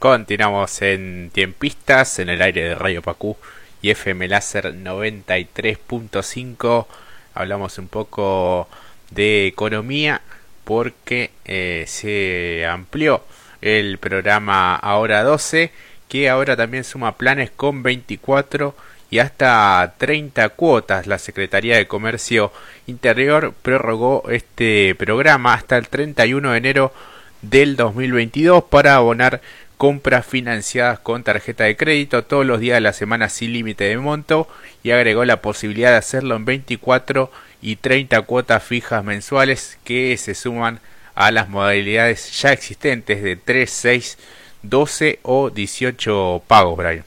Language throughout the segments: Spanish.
Continuamos en Tiempistas, en el aire de Radio Pacú y FM Láser 93.5. Hablamos un poco de economía porque eh, se amplió el programa Ahora 12, que ahora también suma planes con 24 y hasta 30 cuotas. La Secretaría de Comercio Interior prorrogó este programa hasta el 31 de enero del 2022 para abonar compras financiadas con tarjeta de crédito todos los días de la semana sin límite de monto y agregó la posibilidad de hacerlo en 24 y 30 cuotas fijas mensuales que se suman a las modalidades ya existentes de 3, 6, 12 o 18 pagos, Brian.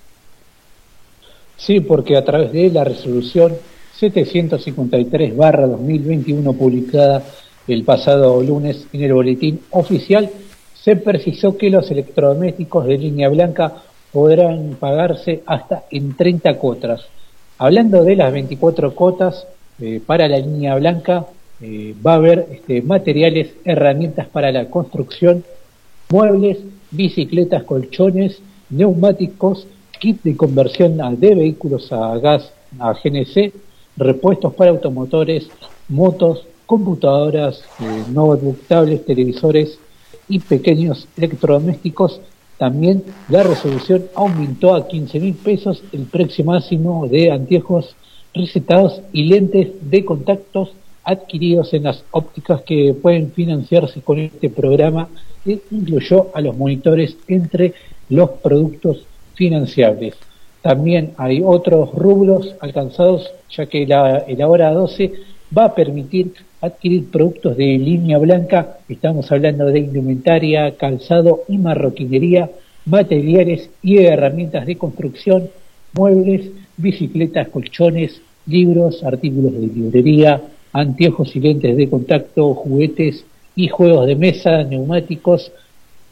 Sí, porque a través de la resolución 753-2021 publicada el pasado lunes en el boletín oficial, se precisó que los electrodomésticos de línea blanca podrán pagarse hasta en 30 cuotas. Hablando de las 24 cuotas eh, para la línea blanca, eh, va a haber este, materiales, herramientas para la construcción, muebles, bicicletas, colchones, neumáticos, kit de conversión de vehículos a gas a GNC, repuestos para automotores, motos, computadoras, eh, notebook, tablets, televisores y pequeños electrodomésticos. También la resolución aumentó a 15 mil pesos el precio máximo de anteojos recetados y lentes de contactos adquiridos en las ópticas que pueden financiarse con este programa e incluyó a los monitores entre los productos financiables. También hay otros rubros alcanzados, ya que la, el ahora 12 va a permitir adquirir productos de línea blanca, estamos hablando de indumentaria, calzado y marroquinería, materiales y herramientas de construcción, muebles, bicicletas, colchones, libros, artículos de librería, anteojos y lentes de contacto, juguetes y juegos de mesa, neumáticos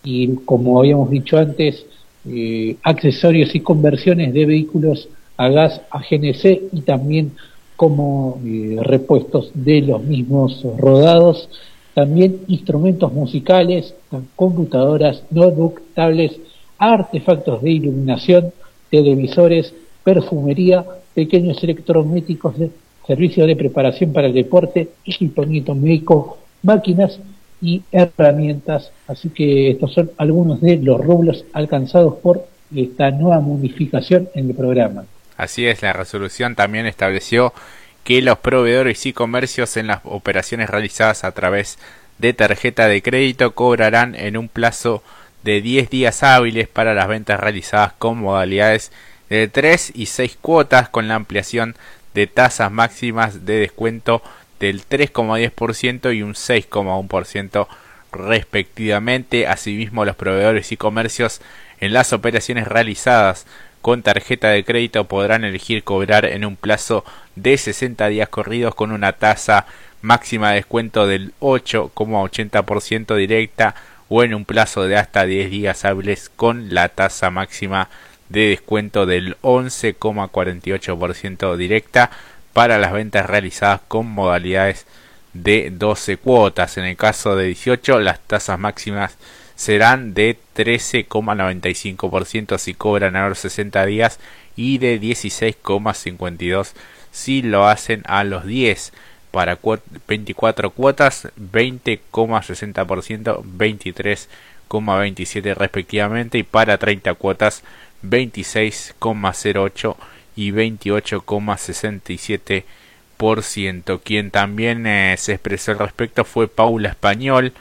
y, como habíamos dicho antes, eh, accesorios y conversiones de vehículos a gas a GNC y también como eh, repuestos de los mismos rodados, también instrumentos musicales, computadoras, notebook, tablets, artefactos de iluminación, televisores, perfumería, pequeños electrométricos servicios de preparación para el deporte, equipamiento médico, máquinas y herramientas. Así que estos son algunos de los rublos alcanzados por esta nueva modificación en el programa. Así es, la resolución también estableció que los proveedores y comercios en las operaciones realizadas a través de tarjeta de crédito cobrarán en un plazo de 10 días hábiles para las ventas realizadas con modalidades de 3 y 6 cuotas con la ampliación de tasas máximas de descuento del 3,10% y un 6,1% respectivamente. Asimismo, los proveedores y comercios en las operaciones realizadas con tarjeta de crédito podrán elegir cobrar en un plazo de 60 días corridos con una tasa máxima de descuento del 8,80% directa o en un plazo de hasta 10 días hábiles con la tasa máxima de descuento del 11,48% directa para las ventas realizadas con modalidades de 12 cuotas. En el caso de 18, las tasas máximas serán de 13,95% si cobran a los 60 días y de 16,52% si lo hacen a los 10. Para 24 cuotas, 20,60%, 23,27% respectivamente y para 30 cuotas, 26,08 y 28,67%. Quien también eh, se expresó al respecto fue Paula Español,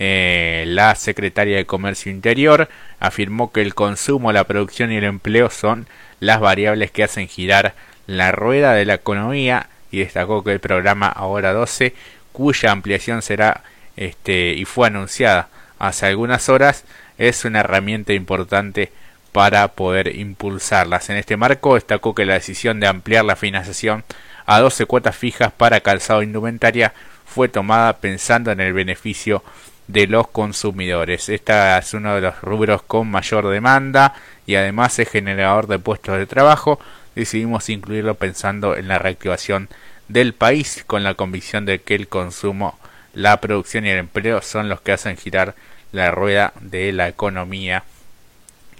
eh, la secretaria de Comercio Interior. Afirmó que el consumo, la producción y el empleo son las variables que hacen girar la rueda de la economía y destacó que el programa Ahora 12, cuya ampliación será este, y fue anunciada hace algunas horas, es una herramienta importante para poder impulsarlas. En este marco destacó que la decisión de ampliar la financiación a 12 cuotas fijas para calzado e indumentaria fue tomada pensando en el beneficio de los consumidores. Este es uno de los rubros con mayor demanda y además es generador de puestos de trabajo. Decidimos incluirlo pensando en la reactivación del país con la convicción de que el consumo, la producción y el empleo son los que hacen girar la rueda de la economía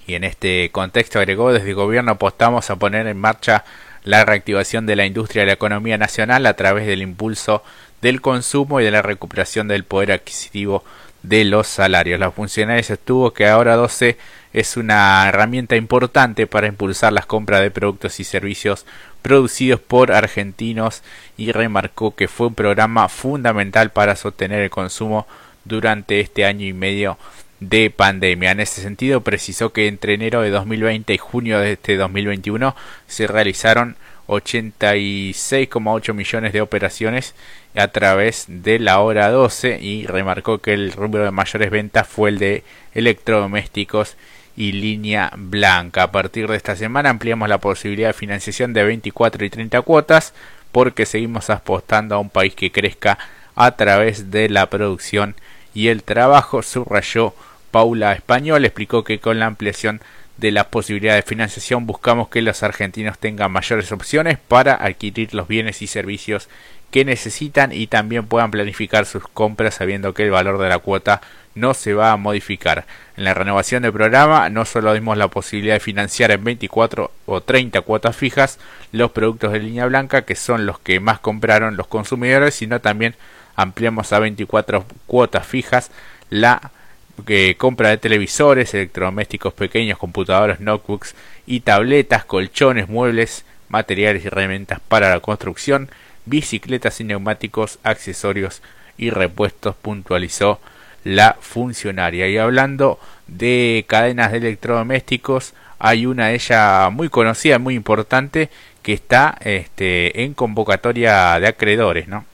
Y en este contexto agregó, desde el gobierno apostamos a poner en marcha la reactivación de la industria y la economía nacional a través del impulso del consumo y de la recuperación del poder adquisitivo de los salarios. La funcionaria sostuvo que ahora 12 es una herramienta importante para impulsar las compras de productos y servicios producidos por argentinos y remarcó que fue un programa fundamental para sostener el consumo durante este año y medio de pandemia. En ese sentido, precisó que entre enero de 2020 y junio de este 2021 se realizaron 86,8 millones de operaciones a través de la hora 12 y remarcó que el rubro de mayores ventas fue el de electrodomésticos y línea blanca. A partir de esta semana ampliamos la posibilidad de financiación de 24 y 30 cuotas porque seguimos apostando a un país que crezca a través de la producción y el trabajo, subrayó Paula Español, explicó que con la ampliación de la posibilidad de financiación buscamos que los argentinos tengan mayores opciones para adquirir los bienes y servicios que necesitan y también puedan planificar sus compras sabiendo que el valor de la cuota no se va a modificar. En la renovación del programa no solo dimos la posibilidad de financiar en 24 o 30 cuotas fijas los productos de línea blanca que son los que más compraron los consumidores, sino también ampliamos a 24 cuotas fijas la que compra de televisores, electrodomésticos pequeños, computadoras, notebooks y tabletas, colchones, muebles, materiales y herramientas para la construcción, bicicletas y neumáticos, accesorios y repuestos, puntualizó la funcionaria. Y hablando de cadenas de electrodomésticos, hay una de ellas muy conocida, muy importante, que está este, en convocatoria de acreedores, ¿no?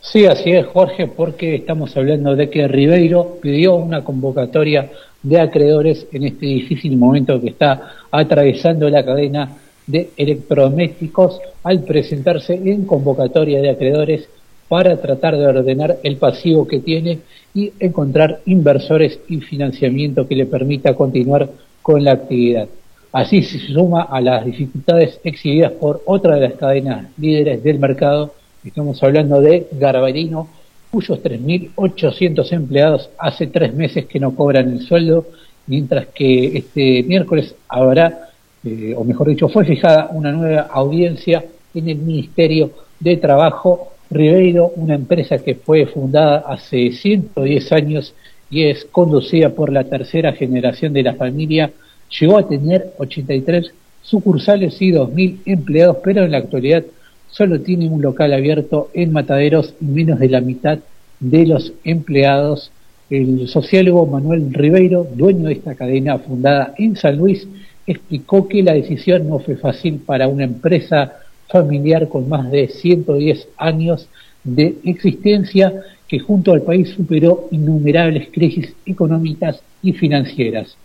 Sí, así es, Jorge, porque estamos hablando de que Ribeiro pidió una convocatoria de acreedores en este difícil momento que está atravesando la cadena de electrodomésticos al presentarse en convocatoria de acreedores para tratar de ordenar el pasivo que tiene y encontrar inversores y financiamiento que le permita continuar con la actividad. Así se suma a las dificultades exhibidas por otra de las cadenas líderes del mercado, Estamos hablando de Garbarino, cuyos 3.800 empleados hace tres meses que no cobran el sueldo, mientras que este miércoles habrá, eh, o mejor dicho, fue fijada una nueva audiencia en el Ministerio de Trabajo. Ribeiro, una empresa que fue fundada hace 110 años y es conducida por la tercera generación de la familia, llegó a tener 83 sucursales y 2.000 empleados, pero en la actualidad solo tiene un local abierto en Mataderos y menos de la mitad de los empleados. El sociólogo Manuel Ribeiro, dueño de esta cadena fundada en San Luis, explicó que la decisión no fue fácil para una empresa familiar con más de 110 años de existencia que junto al país superó innumerables crisis económicas y financieras.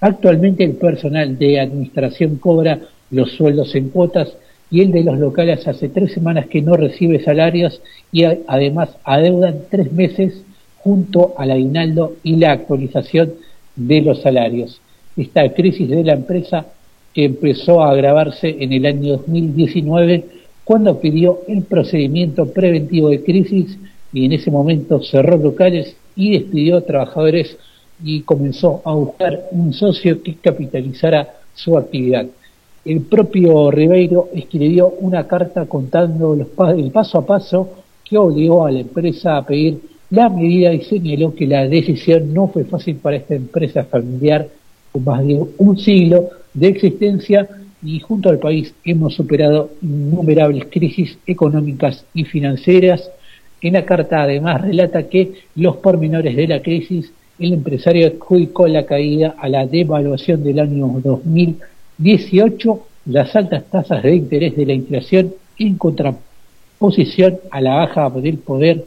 Actualmente el personal de administración cobra los sueldos en cuotas y el de los locales hace tres semanas que no recibe salarios y además adeudan tres meses junto al aguinaldo y la actualización de los salarios. Esta crisis de la empresa empezó a agravarse en el año 2019 cuando pidió el procedimiento preventivo de crisis y en ese momento cerró locales y despidió trabajadores y comenzó a buscar un socio que capitalizara su actividad el propio Ribeiro escribió una carta contando los, el paso a paso que obligó a la empresa a pedir la medida y señaló que la decisión no fue fácil para esta empresa familiar con más de un siglo de existencia y junto al país hemos superado innumerables crisis económicas y financieras. En la carta además relata que los pormenores de la crisis el empresario adjudicó la caída a la devaluación del año 2000 18. Las altas tasas de interés de la inflación en contraposición a la baja del poder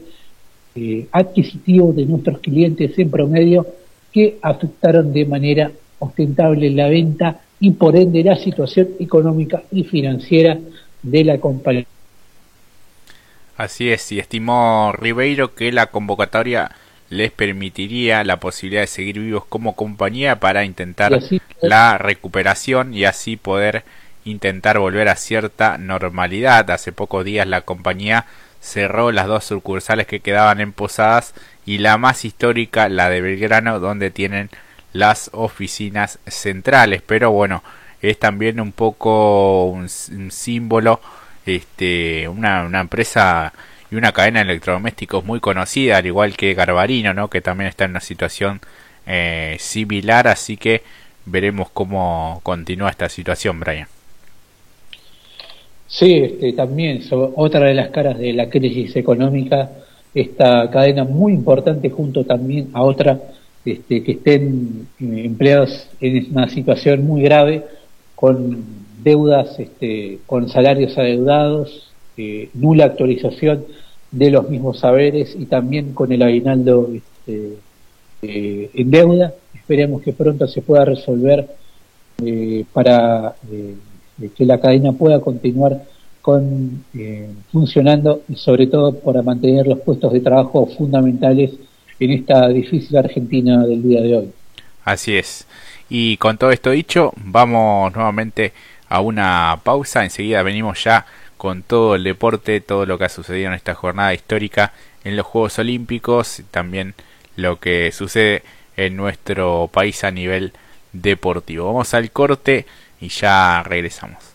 eh, adquisitivo de nuestros clientes en promedio que afectaron de manera ostentable la venta y por ende la situación económica y financiera de la compañía. Así es, y estimó Ribeiro que la convocatoria les permitiría la posibilidad de seguir vivos como compañía para intentar la recuperación y así poder intentar volver a cierta normalidad. Hace pocos días la compañía cerró las dos sucursales que quedaban en Posadas y la más histórica, la de Belgrano, donde tienen las oficinas centrales. Pero bueno, es también un poco un, símbolo, este, una, una, empresa y una cadena de electrodomésticos muy conocida, al igual que Garbarino, ¿no? que también está en una situación eh, similar, así que veremos cómo continúa esta situación, Brian. Sí, este, también otra de las caras de la crisis económica, esta cadena muy importante junto también a otra este, que estén eh, empleados en una situación muy grave con deudas, este, con salarios adeudados, eh, nula actualización de los mismos saberes y también con el aguinaldo este, eh, en deuda. Esperemos que pronto se pueda resolver eh, para que la cadena pueda continuar con funcionando y sobre todo para mantener los puestos de trabajo fundamentales en esta difícil Argentina del día de hoy. Así es. Y con todo esto dicho, vamos nuevamente a una pausa. Enseguida venimos ya con todo el deporte, todo lo que ha sucedido en esta jornada histórica en los Juegos Olímpicos, también lo que sucede en nuestro país a nivel deportivo. Vamos al corte y ya regresamos.